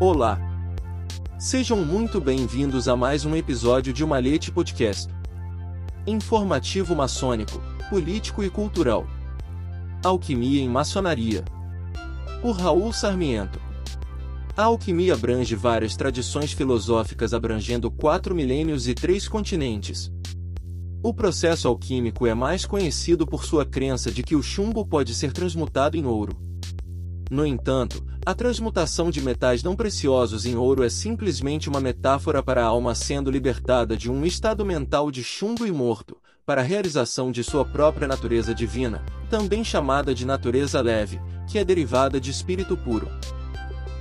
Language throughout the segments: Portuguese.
Olá! Sejam muito bem-vindos a mais um episódio de Malhete Podcast. Informativo maçônico, político e cultural. Alquimia em maçonaria. Por Raul Sarmiento. A alquimia abrange várias tradições filosóficas abrangendo quatro milênios e três continentes. O processo alquímico é mais conhecido por sua crença de que o chumbo pode ser transmutado em ouro. No entanto, a transmutação de metais não preciosos em ouro é simplesmente uma metáfora para a alma sendo libertada de um estado mental de chumbo e morto, para a realização de sua própria natureza divina, também chamada de natureza leve, que é derivada de espírito puro.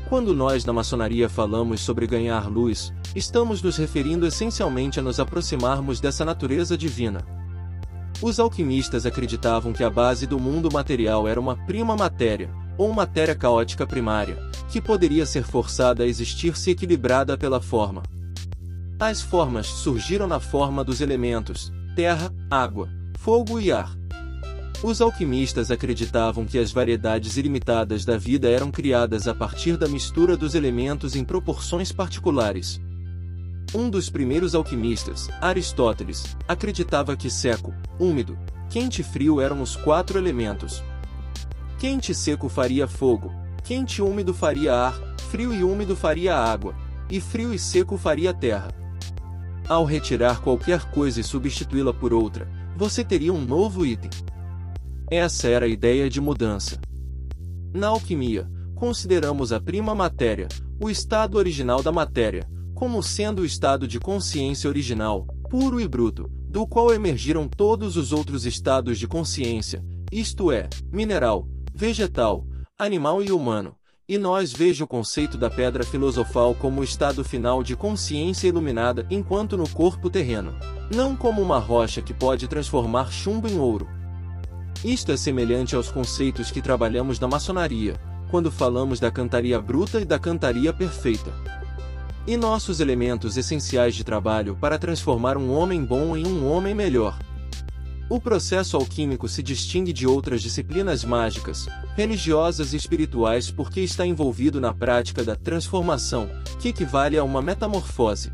Quando nós na maçonaria falamos sobre ganhar luz, estamos nos referindo essencialmente a nos aproximarmos dessa natureza divina. Os alquimistas acreditavam que a base do mundo material era uma prima matéria, ou matéria caótica primária, que poderia ser forçada a existir se equilibrada pela forma. As formas surgiram na forma dos elementos, terra, água, fogo e ar. Os alquimistas acreditavam que as variedades ilimitadas da vida eram criadas a partir da mistura dos elementos em proporções particulares. Um dos primeiros alquimistas, Aristóteles, acreditava que seco, úmido, quente e frio eram os quatro elementos, Quente e seco faria fogo, quente e úmido faria ar, frio e úmido faria água, e frio e seco faria terra. Ao retirar qualquer coisa e substituí-la por outra, você teria um novo item. Essa era a ideia de mudança. Na alquimia, consideramos a prima matéria, o estado original da matéria, como sendo o estado de consciência original, puro e bruto, do qual emergiram todos os outros estados de consciência, isto é, mineral, vegetal, animal e humano, e nós veja o conceito da pedra filosofal como o estado final de consciência iluminada enquanto no corpo terreno, não como uma rocha que pode transformar chumbo em ouro. Isto é semelhante aos conceitos que trabalhamos na maçonaria, quando falamos da cantaria bruta e da cantaria perfeita. E nossos elementos essenciais de trabalho para transformar um homem bom em um homem melhor. O processo alquímico se distingue de outras disciplinas mágicas, religiosas e espirituais porque está envolvido na prática da transformação, que equivale a uma metamorfose.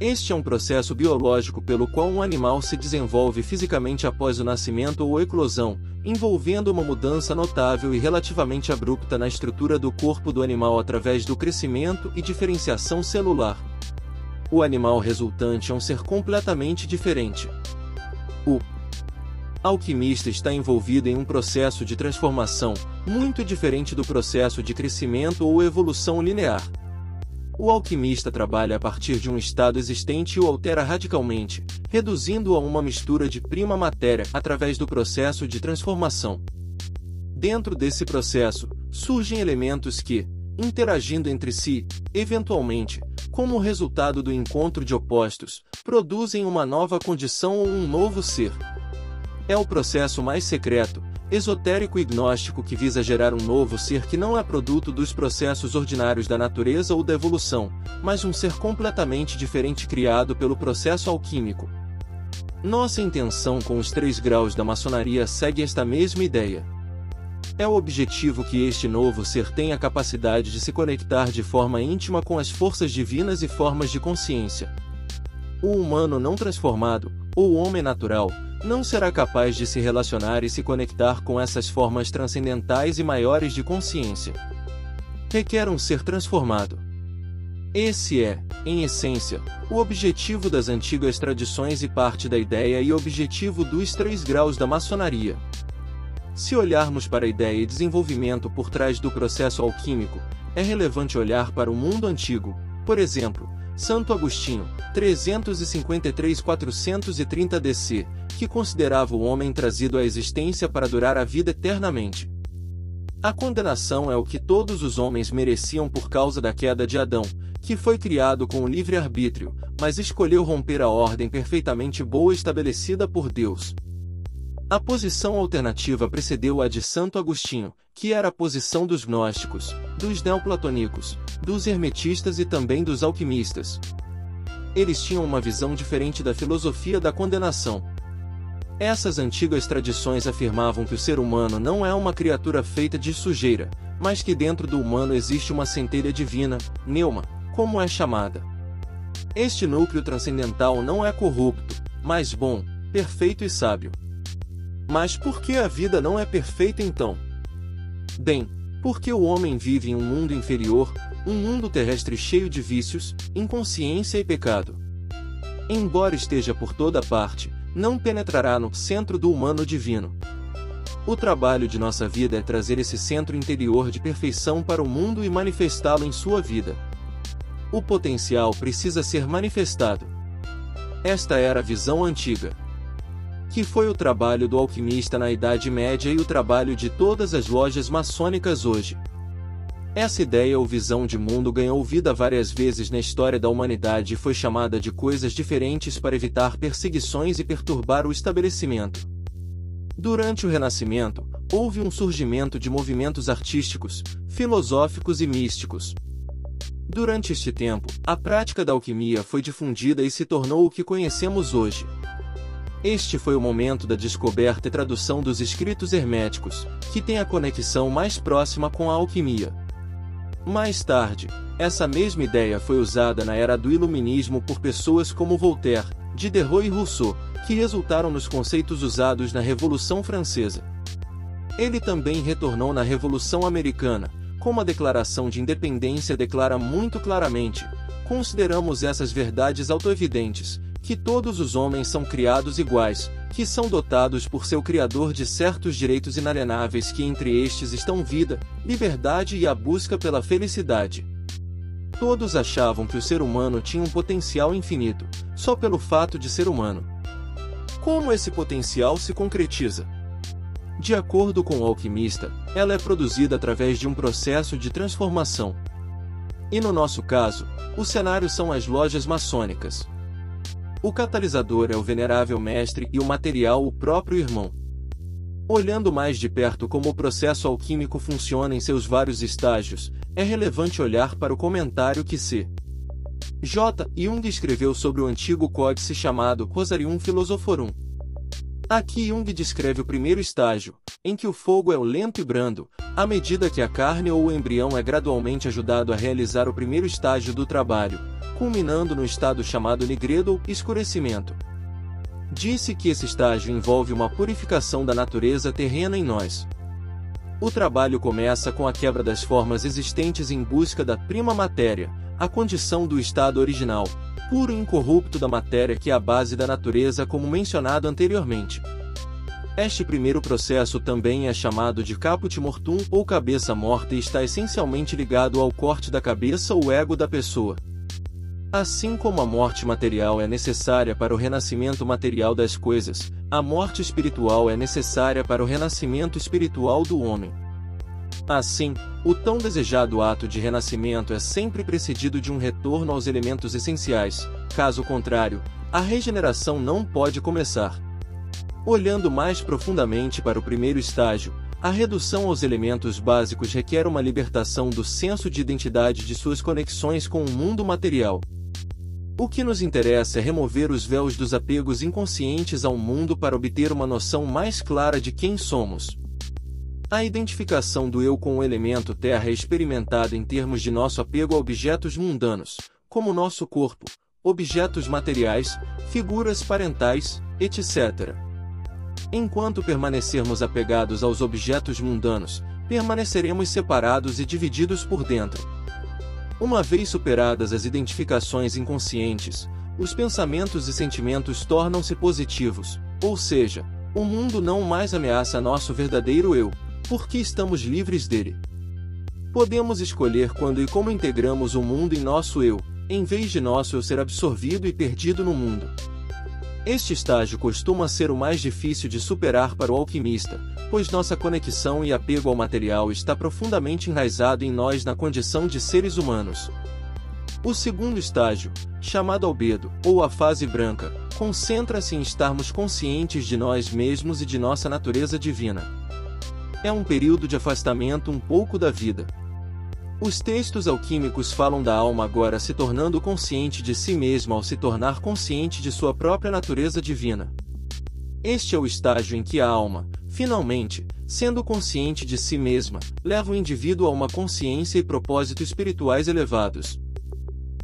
Este é um processo biológico pelo qual um animal se desenvolve fisicamente após o nascimento ou eclosão, envolvendo uma mudança notável e relativamente abrupta na estrutura do corpo do animal através do crescimento e diferenciação celular. O animal resultante é um ser completamente diferente. Alquimista está envolvido em um processo de transformação, muito diferente do processo de crescimento ou evolução linear. O alquimista trabalha a partir de um estado existente e o altera radicalmente, reduzindo-o a uma mistura de prima matéria através do processo de transformação. Dentro desse processo, surgem elementos que, interagindo entre si, eventualmente, como resultado do encontro de opostos, produzem uma nova condição ou um novo ser. É o processo mais secreto, esotérico e gnóstico que visa gerar um novo ser que não é produto dos processos ordinários da natureza ou da evolução, mas um ser completamente diferente criado pelo processo alquímico. Nossa intenção com os três graus da maçonaria segue esta mesma ideia. É o objetivo que este novo ser tenha a capacidade de se conectar de forma íntima com as forças divinas e formas de consciência. O humano não transformado, ou homem natural, não será capaz de se relacionar e se conectar com essas formas transcendentais e maiores de consciência. Requer um ser transformado. Esse é, em essência, o objetivo das antigas tradições e parte da ideia e objetivo dos três graus da maçonaria. Se olharmos para a ideia e desenvolvimento por trás do processo alquímico, é relevante olhar para o mundo antigo, por exemplo, Santo Agostinho, 353-430 DC, que considerava o homem trazido à existência para durar a vida eternamente. A condenação é o que todos os homens mereciam por causa da queda de Adão, que foi criado com o livre-arbítrio, mas escolheu romper a ordem perfeitamente boa estabelecida por Deus. A posição alternativa precedeu a de Santo Agostinho, que era a posição dos gnósticos, dos neoplatônicos, dos hermetistas e também dos alquimistas. Eles tinham uma visão diferente da filosofia da condenação. Essas antigas tradições afirmavam que o ser humano não é uma criatura feita de sujeira, mas que dentro do humano existe uma centelha divina, neuma, como é chamada. Este núcleo transcendental não é corrupto, mas bom, perfeito e sábio. Mas por que a vida não é perfeita então? Bem, porque o homem vive em um mundo inferior, um mundo terrestre cheio de vícios, inconsciência e pecado. Embora esteja por toda parte, não penetrará no centro do humano divino. O trabalho de nossa vida é trazer esse centro interior de perfeição para o mundo e manifestá-lo em sua vida. O potencial precisa ser manifestado. Esta era a visão antiga. Que foi o trabalho do alquimista na Idade Média e o trabalho de todas as lojas maçônicas hoje. Essa ideia ou visão de mundo ganhou vida várias vezes na história da humanidade e foi chamada de coisas diferentes para evitar perseguições e perturbar o estabelecimento. Durante o Renascimento, houve um surgimento de movimentos artísticos, filosóficos e místicos. Durante este tempo, a prática da alquimia foi difundida e se tornou o que conhecemos hoje. Este foi o momento da descoberta e tradução dos escritos herméticos, que tem a conexão mais próxima com a alquimia. Mais tarde, essa mesma ideia foi usada na era do Iluminismo por pessoas como Voltaire, Diderot e Rousseau, que resultaram nos conceitos usados na Revolução Francesa. Ele também retornou na Revolução Americana, como a Declaração de Independência declara muito claramente, consideramos essas verdades autoevidentes, que todos os homens são criados iguais, que são dotados por seu Criador de certos direitos inalienáveis que entre estes estão vida, liberdade e a busca pela felicidade. Todos achavam que o ser humano tinha um potencial infinito, só pelo fato de ser humano. Como esse potencial se concretiza? De acordo com o alquimista, ela é produzida através de um processo de transformação. E no nosso caso, o cenário são as lojas maçônicas. O catalisador é o venerável mestre e o material o próprio irmão. Olhando mais de perto como o processo alquímico funciona em seus vários estágios, é relevante olhar para o comentário que C. J. Jung escreveu sobre o antigo códice chamado Rosarium Philosophorum. Aqui Jung descreve o primeiro estágio, em que o fogo é o lento e brando, à medida que a carne ou o embrião é gradualmente ajudado a realizar o primeiro estágio do trabalho, culminando no estado chamado nigredo escurecimento. Disse que esse estágio envolve uma purificação da natureza terrena em nós. O trabalho começa com a quebra das formas existentes em busca da prima matéria, a condição do estado original, puro e incorrupto da matéria que é a base da natureza como mencionado anteriormente. Este primeiro processo também é chamado de caput mortum ou cabeça morta e está essencialmente ligado ao corte da cabeça ou ego da pessoa. Assim como a morte material é necessária para o renascimento material das coisas, a morte espiritual é necessária para o renascimento espiritual do homem. Assim, o tão desejado ato de renascimento é sempre precedido de um retorno aos elementos essenciais, caso contrário, a regeneração não pode começar. Olhando mais profundamente para o primeiro estágio, a redução aos elementos básicos requer uma libertação do senso de identidade de suas conexões com o mundo material. O que nos interessa é remover os véus dos apegos inconscientes ao mundo para obter uma noção mais clara de quem somos. A identificação do eu com o elemento terra é experimentada em termos de nosso apego a objetos mundanos, como nosso corpo, objetos materiais, figuras parentais, etc. Enquanto permanecermos apegados aos objetos mundanos, permaneceremos separados e divididos por dentro. Uma vez superadas as identificações inconscientes, os pensamentos e sentimentos tornam-se positivos, ou seja, o mundo não mais ameaça nosso verdadeiro eu, porque estamos livres dele. Podemos escolher quando e como integramos o mundo em nosso eu, em vez de nosso eu ser absorvido e perdido no mundo. Este estágio costuma ser o mais difícil de superar para o alquimista, pois nossa conexão e apego ao material está profundamente enraizado em nós na condição de seres humanos. O segundo estágio, chamado albedo, ou a fase branca, concentra-se em estarmos conscientes de nós mesmos e de nossa natureza divina. É um período de afastamento um pouco da vida, os textos alquímicos falam da alma agora se tornando consciente de si mesma ao se tornar consciente de sua própria natureza divina. Este é o estágio em que a alma, Finalmente, sendo consciente de si mesma, leva o indivíduo a uma consciência e propósito espirituais elevados.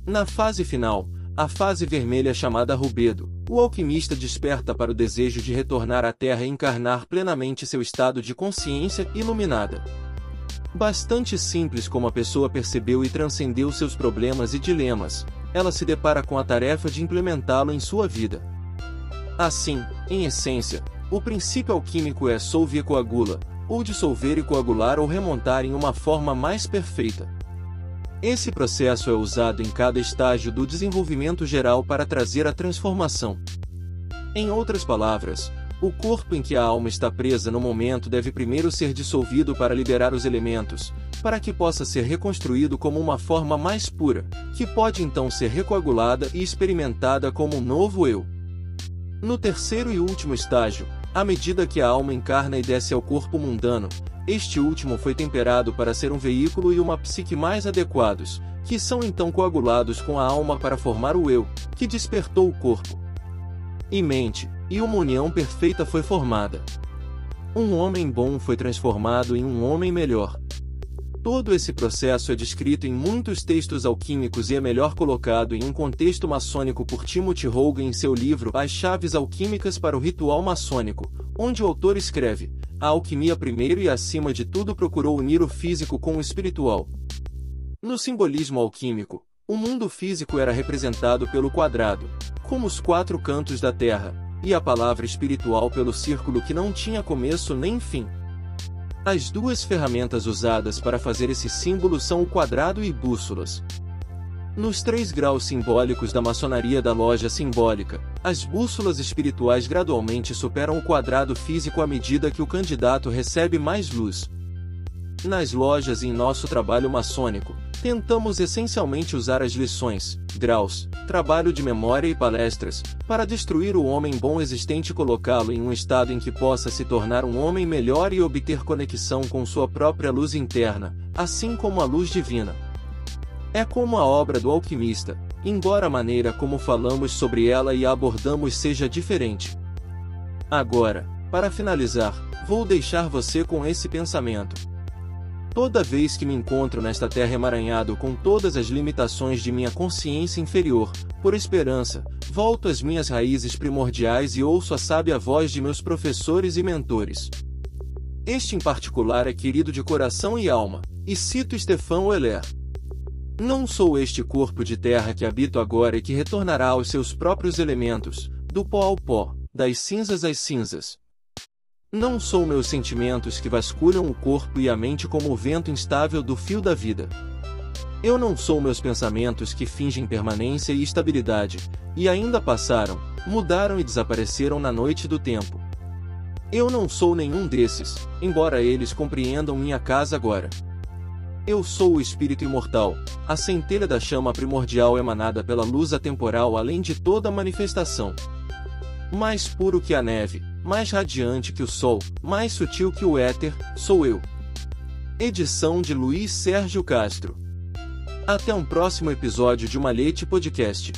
Na fase final, a fase vermelha chamada rubedo, o alquimista desperta para o desejo de retornar à Terra e encarnar plenamente seu estado de consciência iluminada. Bastante simples como a pessoa percebeu e transcendeu seus problemas e dilemas, ela se depara com a tarefa de implementá-lo em sua vida. Assim, em essência, o princípio alquímico é solve e coagula, ou dissolver e coagular ou remontar em uma forma mais perfeita. Esse processo é usado em cada estágio do desenvolvimento geral para trazer a transformação. Em outras palavras, o corpo em que a alma está presa no momento deve primeiro ser dissolvido para liberar os elementos, para que possa ser reconstruído como uma forma mais pura, que pode então ser recoagulada e experimentada como um novo eu. No terceiro e último estágio, à medida que a alma encarna e desce ao corpo mundano, este último foi temperado para ser um veículo e uma psique mais adequados, que são então coagulados com a alma para formar o eu, que despertou o corpo. E mente, e uma união perfeita foi formada. Um homem bom foi transformado em um homem melhor. Todo esse processo é descrito em muitos textos alquímicos e é melhor colocado em um contexto maçônico por Timothy Hogan em seu livro As Chaves Alquímicas para o Ritual Maçônico, onde o autor escreve: A alquimia primeiro e acima de tudo procurou unir o físico com o espiritual. No simbolismo alquímico, o mundo físico era representado pelo quadrado, como os quatro cantos da Terra, e a palavra espiritual pelo círculo que não tinha começo nem fim. As duas ferramentas usadas para fazer esse símbolo são o quadrado e bússolas. Nos três graus simbólicos da maçonaria da loja simbólica, as bússolas espirituais gradualmente superam o quadrado físico à medida que o candidato recebe mais luz. Nas lojas e em nosso trabalho maçônico, tentamos essencialmente usar as lições, graus, trabalho de memória e palestras, para destruir o homem bom existente e colocá-lo em um estado em que possa se tornar um homem melhor e obter conexão com sua própria luz interna, assim como a luz divina. É como a obra do alquimista, embora a maneira como falamos sobre ela e a abordamos seja diferente. Agora, para finalizar, vou deixar você com esse pensamento. Toda vez que me encontro nesta terra emaranhado com todas as limitações de minha consciência inferior, por esperança, volto às minhas raízes primordiais e ouço a sábia voz de meus professores e mentores. Este em particular é querido de coração e alma, e cito Stefan Weller. Não sou este corpo de terra que habito agora e que retornará aos seus próprios elementos, do pó ao pó, das cinzas às cinzas, não sou meus sentimentos que vasculham o corpo e a mente como o vento instável do fio da vida. Eu não sou meus pensamentos que fingem permanência e estabilidade, e ainda passaram, mudaram e desapareceram na noite do tempo. Eu não sou nenhum desses, embora eles compreendam minha casa agora. Eu sou o espírito imortal, a centelha da chama primordial emanada pela luz atemporal além de toda manifestação. Mais puro que a neve, mais radiante que o sol, mais sutil que o éter, sou eu. Edição de Luiz Sérgio Castro. Até um próximo episódio de Malhete Podcast.